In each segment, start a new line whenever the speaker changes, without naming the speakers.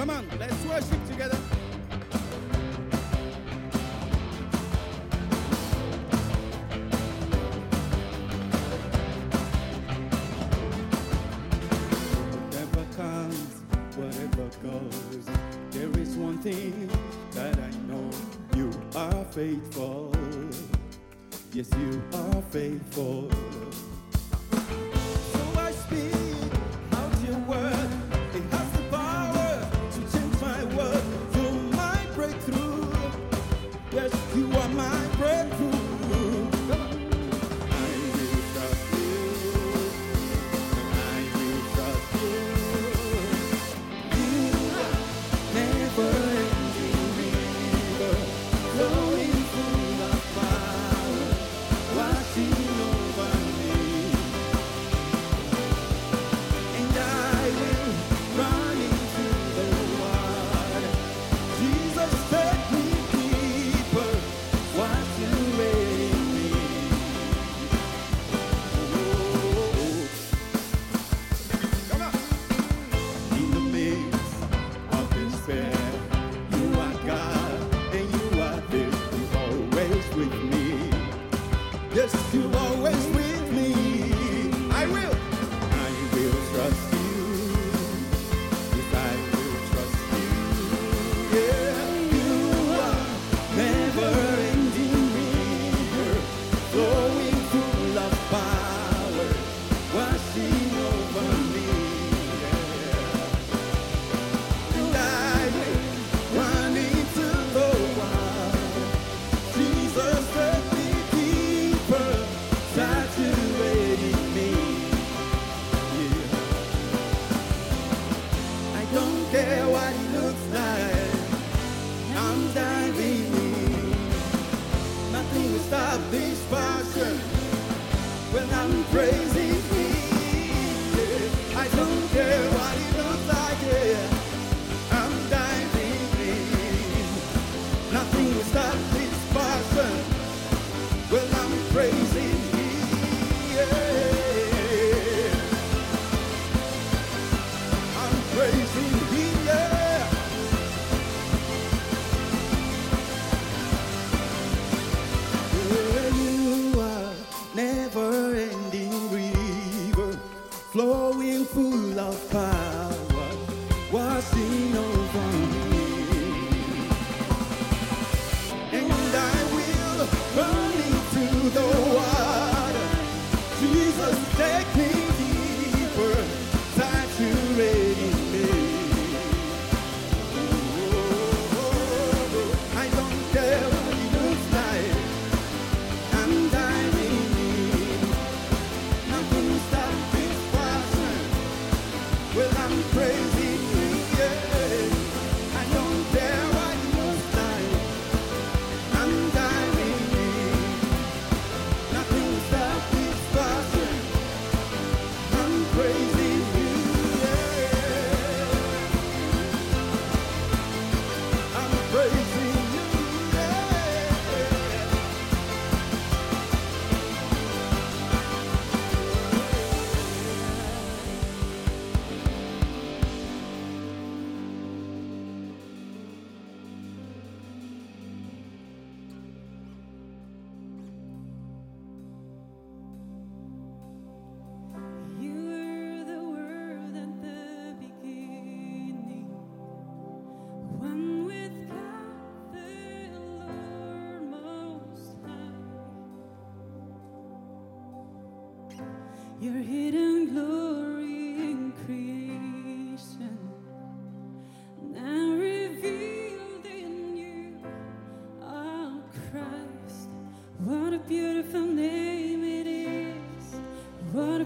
Come on, let's worship together. Whatever comes, whatever goes, there is one thing that I know you are faithful. Yes, you are faithful. satisfaction when I'm praising. Well, I'm
crazy.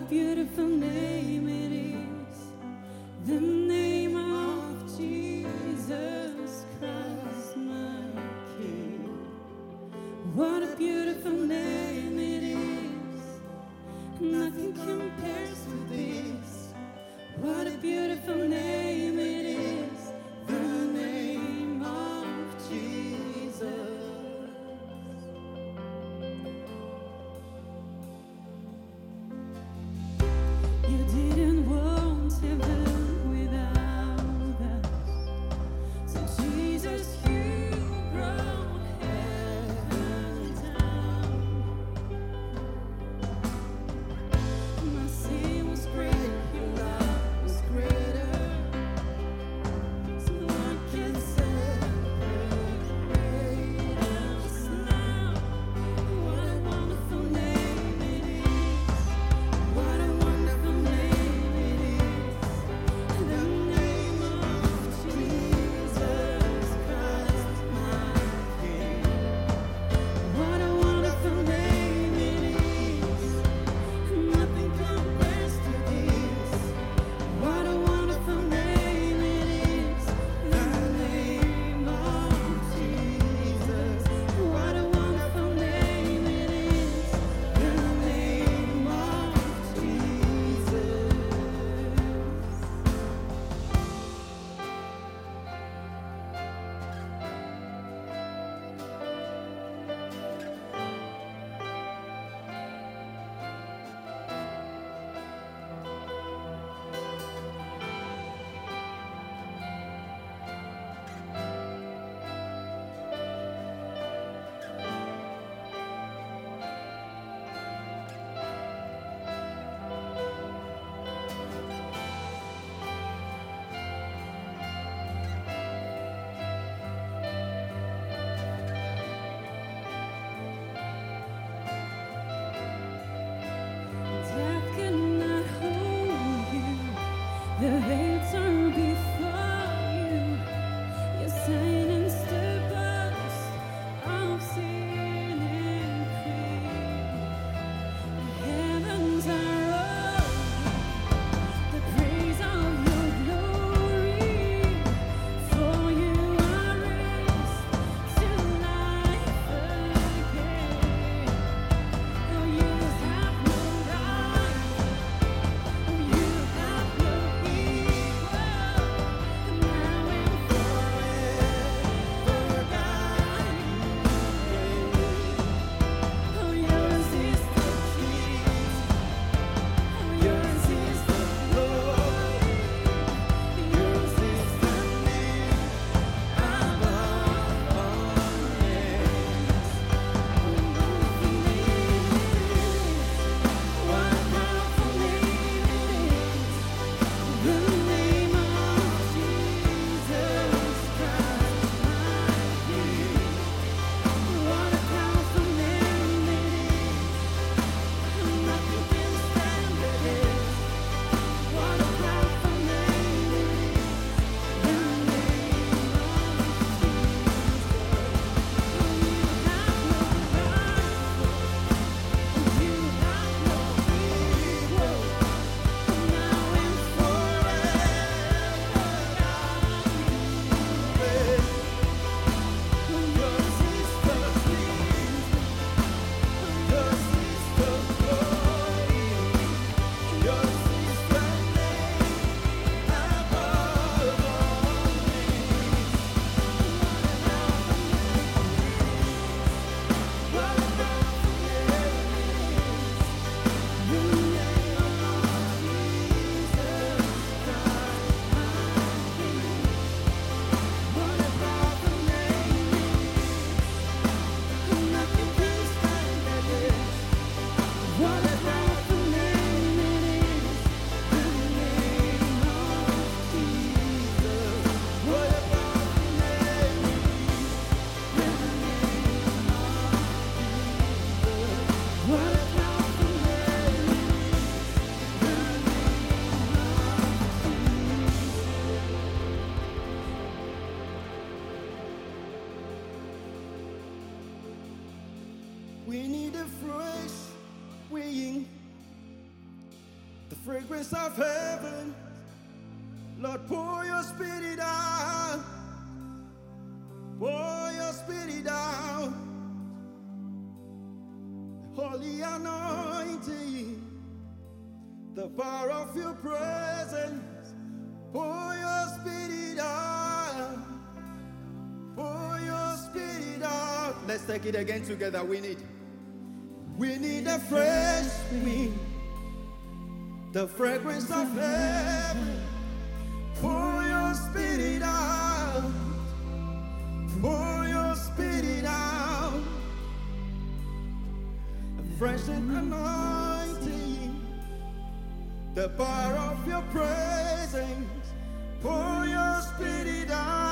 beautiful name of heaven,
Lord, pour your spirit out. Pour your spirit out. Holy anointing, the power of your presence. Pour your spirit out. Pour your spirit out. Let's take it again together. We need. We need a fresh wind the fragrance of heaven. Pour your spirit out. Pour your spirit out. A fresh anointing. The power of your presence. Pour your spirit out.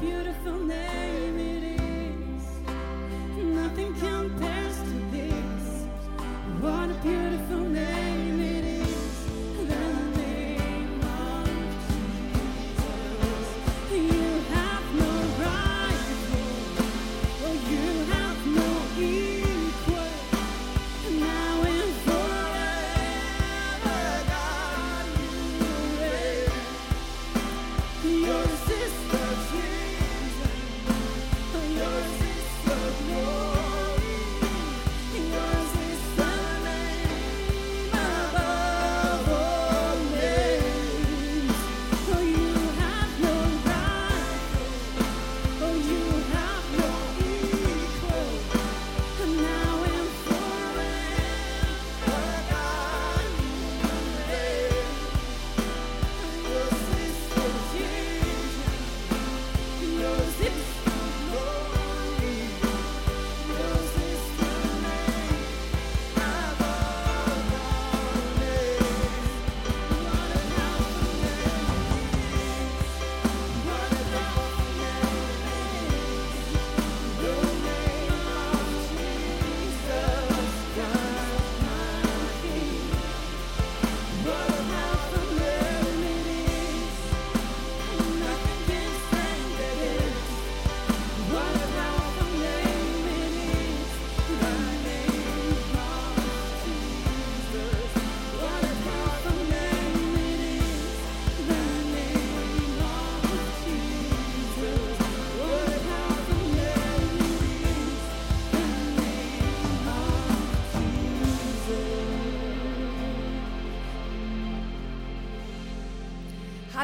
Beautiful name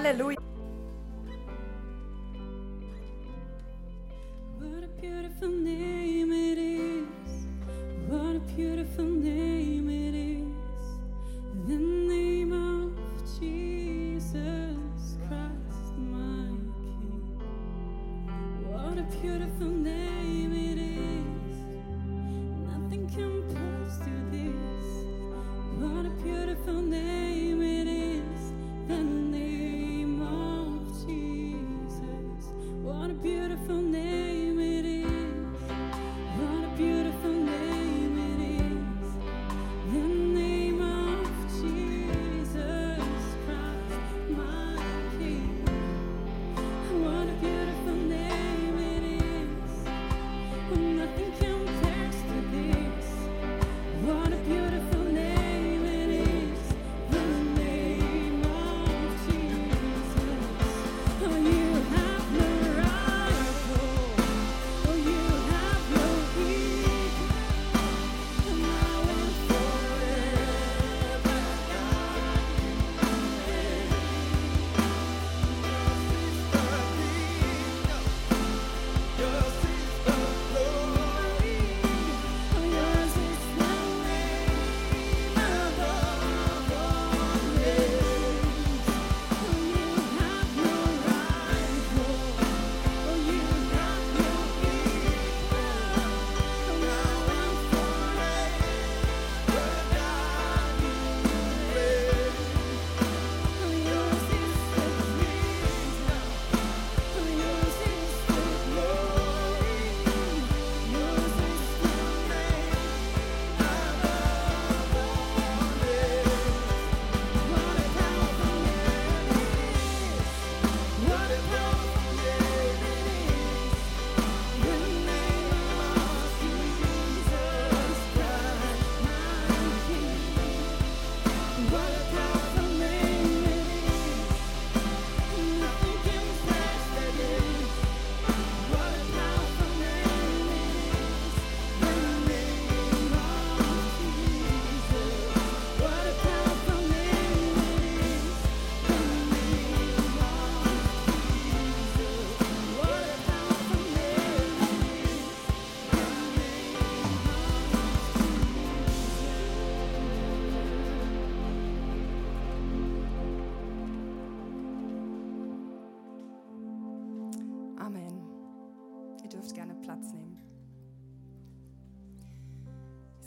Hallelujah.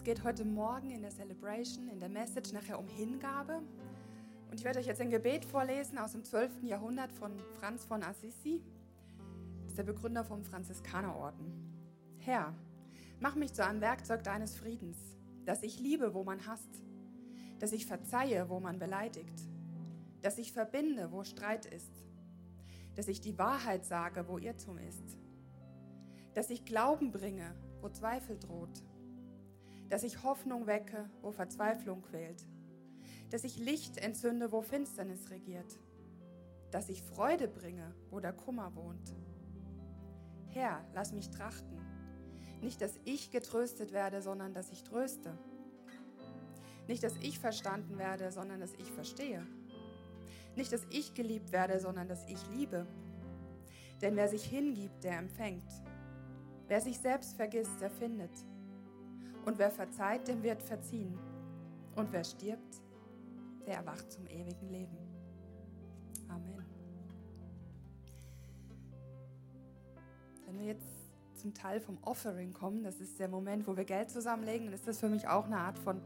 Geht heute Morgen in der Celebration, in der Message nachher um Hingabe. Und ich werde euch jetzt ein Gebet vorlesen aus dem 12. Jahrhundert von Franz von Assisi. Das ist der Begründer vom Franziskanerorden. Herr, mach mich zu einem Werkzeug deines Friedens, dass ich liebe, wo man hasst, dass ich verzeihe, wo man beleidigt, dass ich verbinde, wo Streit ist, dass ich die Wahrheit sage, wo Irrtum ist, dass ich Glauben bringe, wo Zweifel droht, dass ich Hoffnung wecke, wo Verzweiflung quält, dass ich Licht entzünde, wo Finsternis regiert, dass ich Freude bringe, wo der Kummer wohnt. Herr, lass mich trachten, nicht, dass ich getröstet werde, sondern dass ich tröste. Nicht, dass ich verstanden werde, sondern dass ich verstehe. Nicht, dass ich geliebt werde, sondern dass ich liebe. Denn wer sich hingibt, der empfängt. Wer sich selbst vergisst, der findet. Und wer verzeiht, dem wird verziehen. Und wer stirbt, der erwacht zum ewigen Leben. Amen. Wenn wir jetzt zum Teil vom Offering kommen, das ist der Moment, wo wir Geld zusammenlegen, dann ist das für mich auch eine Art von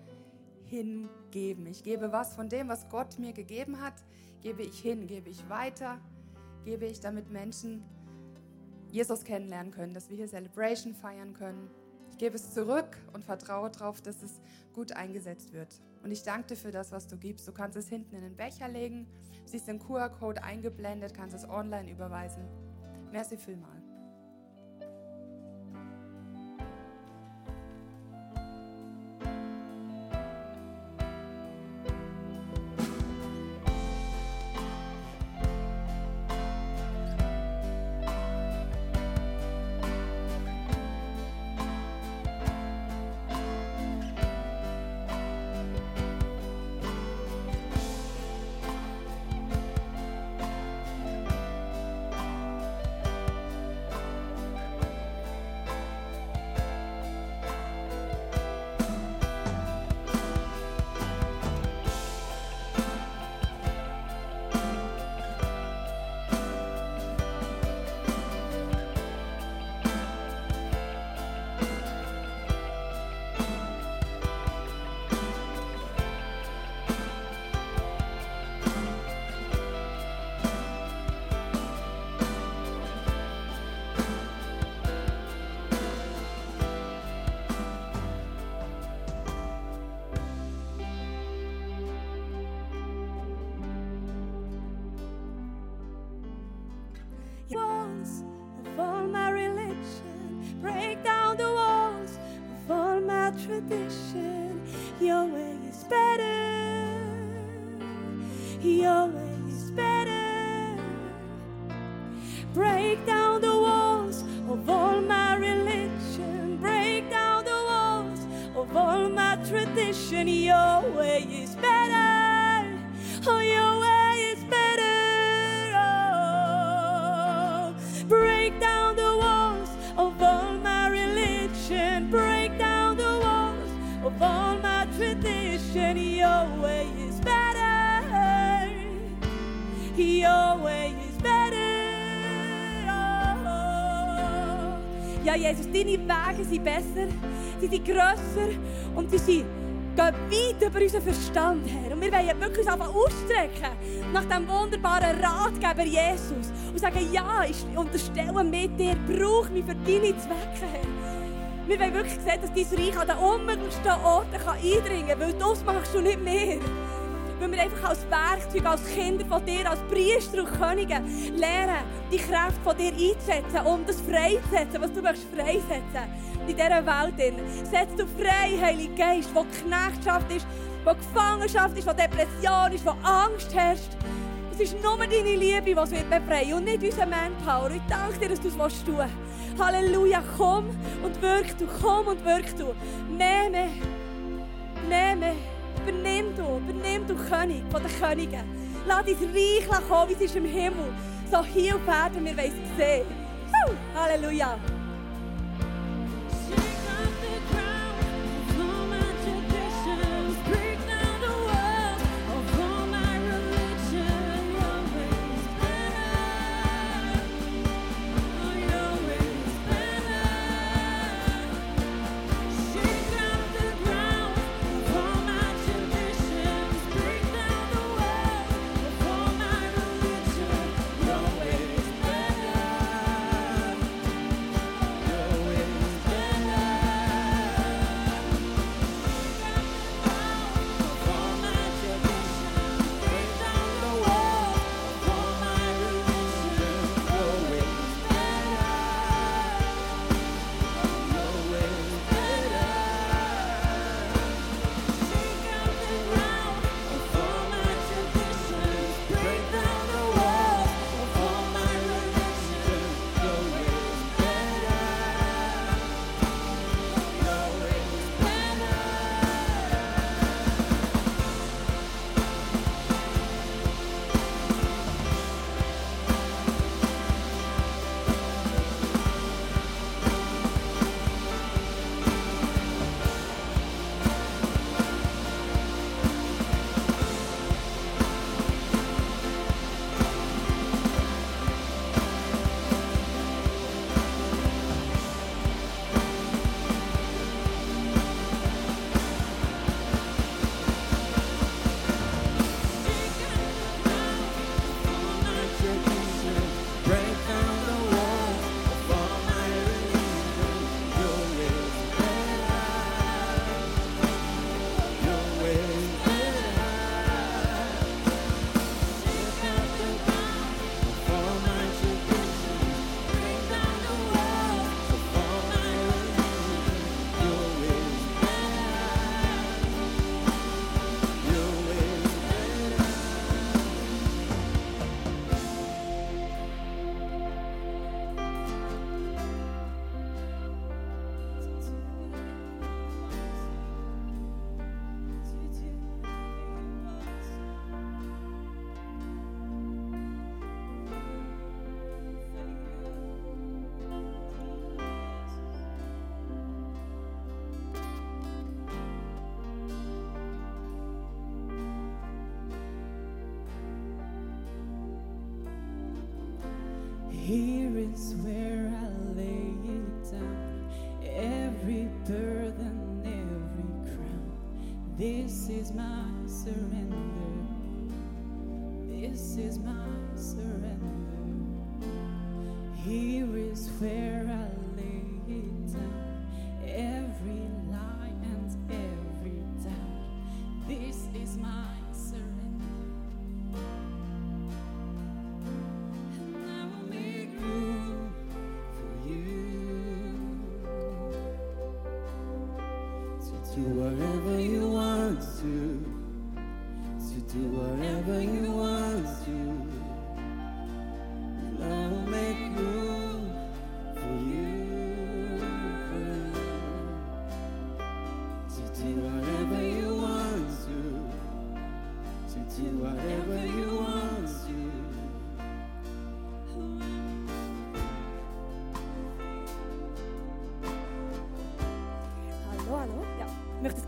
Hingeben. Ich gebe was von dem, was Gott mir gegeben hat, gebe ich hin, gebe ich weiter, gebe ich, damit Menschen Jesus kennenlernen können, dass wir hier Celebration feiern können. Gebe es zurück und vertraue darauf, dass es gut eingesetzt wird. Und ich danke dir für das, was du gibst. Du kannst es hinten in den Becher legen, siehst den QR-Code eingeblendet, kannst es online überweisen. Merci vielmal.
Wege sind besser, sie sind grösser und sie sind, gehen weit über unseren Verstand her. Und wir wollen wirklich einfach ausstrecken nach diesem wunderbaren Ratgeber Jesus und sagen, ja, ich unterstelle mit dir, brauch mich für deine Zwecke, Herr. Wir wollen wirklich sehen, dass dein Reich an den unmöglichsten Orten eindringen kann, weil das machst du nicht mehr. Weil wir einfach als Werkzeug, als Kinder von dir, als Priester und Könige lernen, die Kraft von dir einzusetzen, um das freizusetzen, was du möchtest freisetzen in dieser Welt. Setz du frei, Heiliger Geist, wo Knechtschaft ist, wo Gefangenschaft ist, wo Depression ist, wo Angst herrscht. Es ist nur deine Liebe, die wird befreien und nicht unser Manpower. Ich danke dir, dass du es tun willst. Halleluja, komm und wirk du, komm und wirk du. Mehr, mehr, mehr, mehr. Übernimm du, übernimm du König von den Königen. Lass dein Reich kommen, wie es ist im Himmel. So hier auf Erden, wir wollen es sehen. Halleluja.
Here is where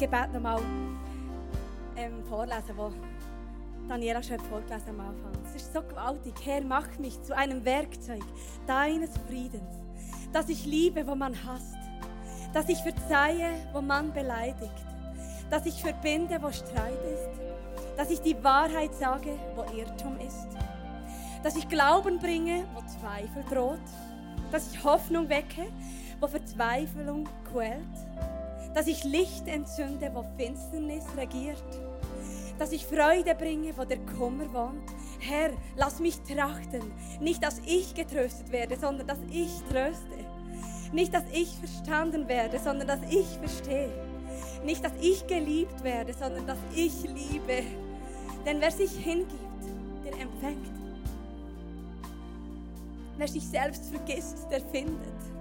Gebet nochmal ähm, vorlesen, das Daniela schon vorgelesen am Anfang. Es ist so gewaltig. Herr, mach mich zu einem Werkzeug deines Friedens, dass ich liebe, wo man hasst, dass ich verzeihe, wo man beleidigt, dass ich verbinde, wo Streit ist, dass ich die Wahrheit sage, wo Irrtum ist, dass ich Glauben bringe, wo Zweifel droht, dass ich Hoffnung wecke, wo Verzweiflung quält, dass ich Licht entzünde, wo Finsternis regiert, dass ich Freude bringe, wo der Kummer wohnt. Herr, lass mich trachten, nicht dass ich getröstet werde, sondern dass ich tröste. Nicht, dass ich verstanden werde, sondern dass ich verstehe. Nicht, dass ich geliebt werde, sondern dass ich liebe. Denn wer sich hingibt, der empfängt. Wer sich selbst vergisst, der findet.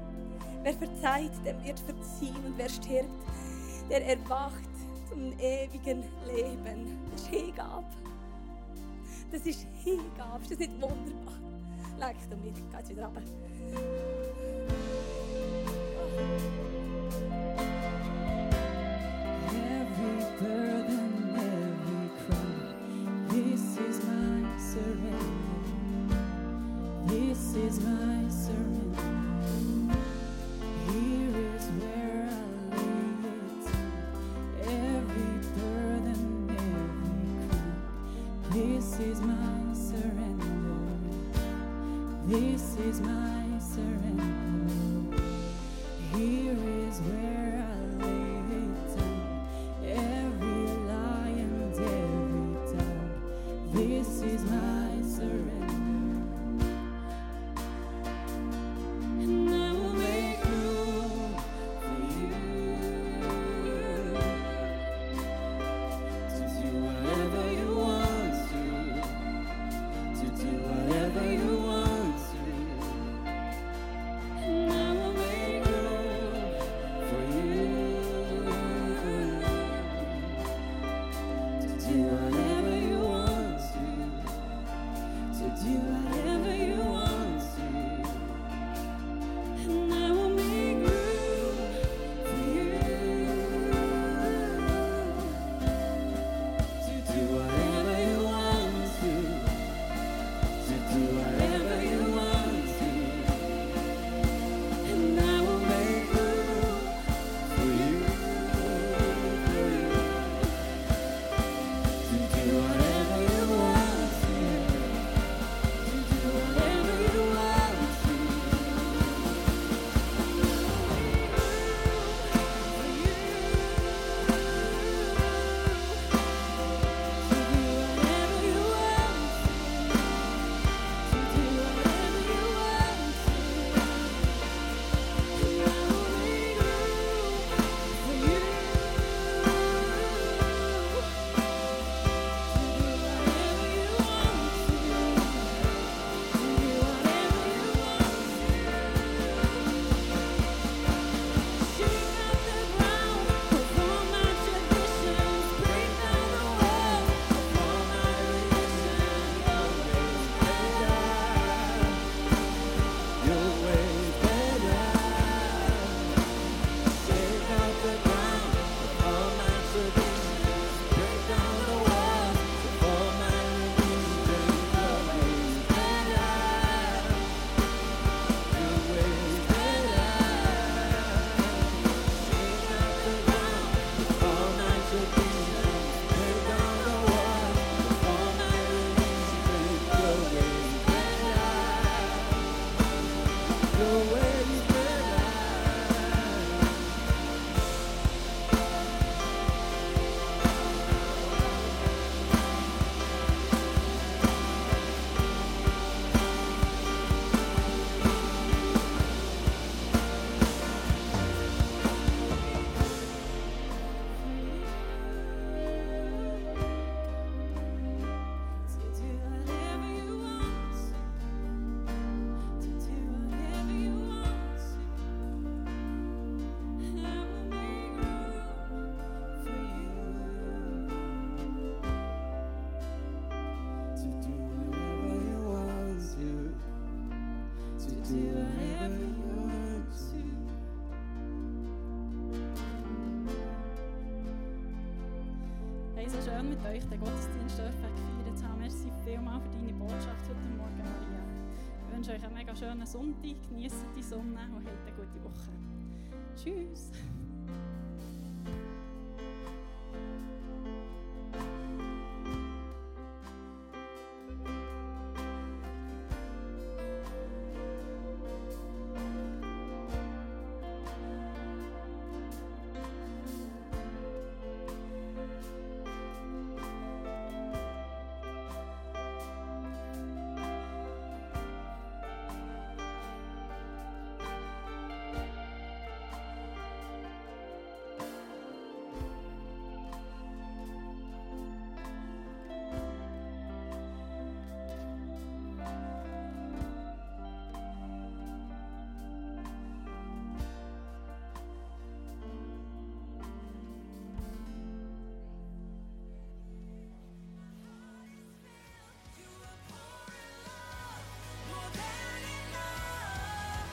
Wer verzeiht, dem wird verziehen. Und wer stirbt, der erwacht zum ewigen Leben. Das ist Hingabe. Das ist Hingabe. Ist das nicht wunderbar? Damit. Ich gehe jetzt wieder runter.
Every burden, every crown. This is my surrender. This is my This is my surrender. Schön mit euch den Gottesdienst gefeiert zu haben. Merci vielmals für deine Botschaft heute Morgen, Maria. Ich wünsche euch einen mega schönen Sonntag, genießt die Sonne und habt eine gute Woche. Tschüss!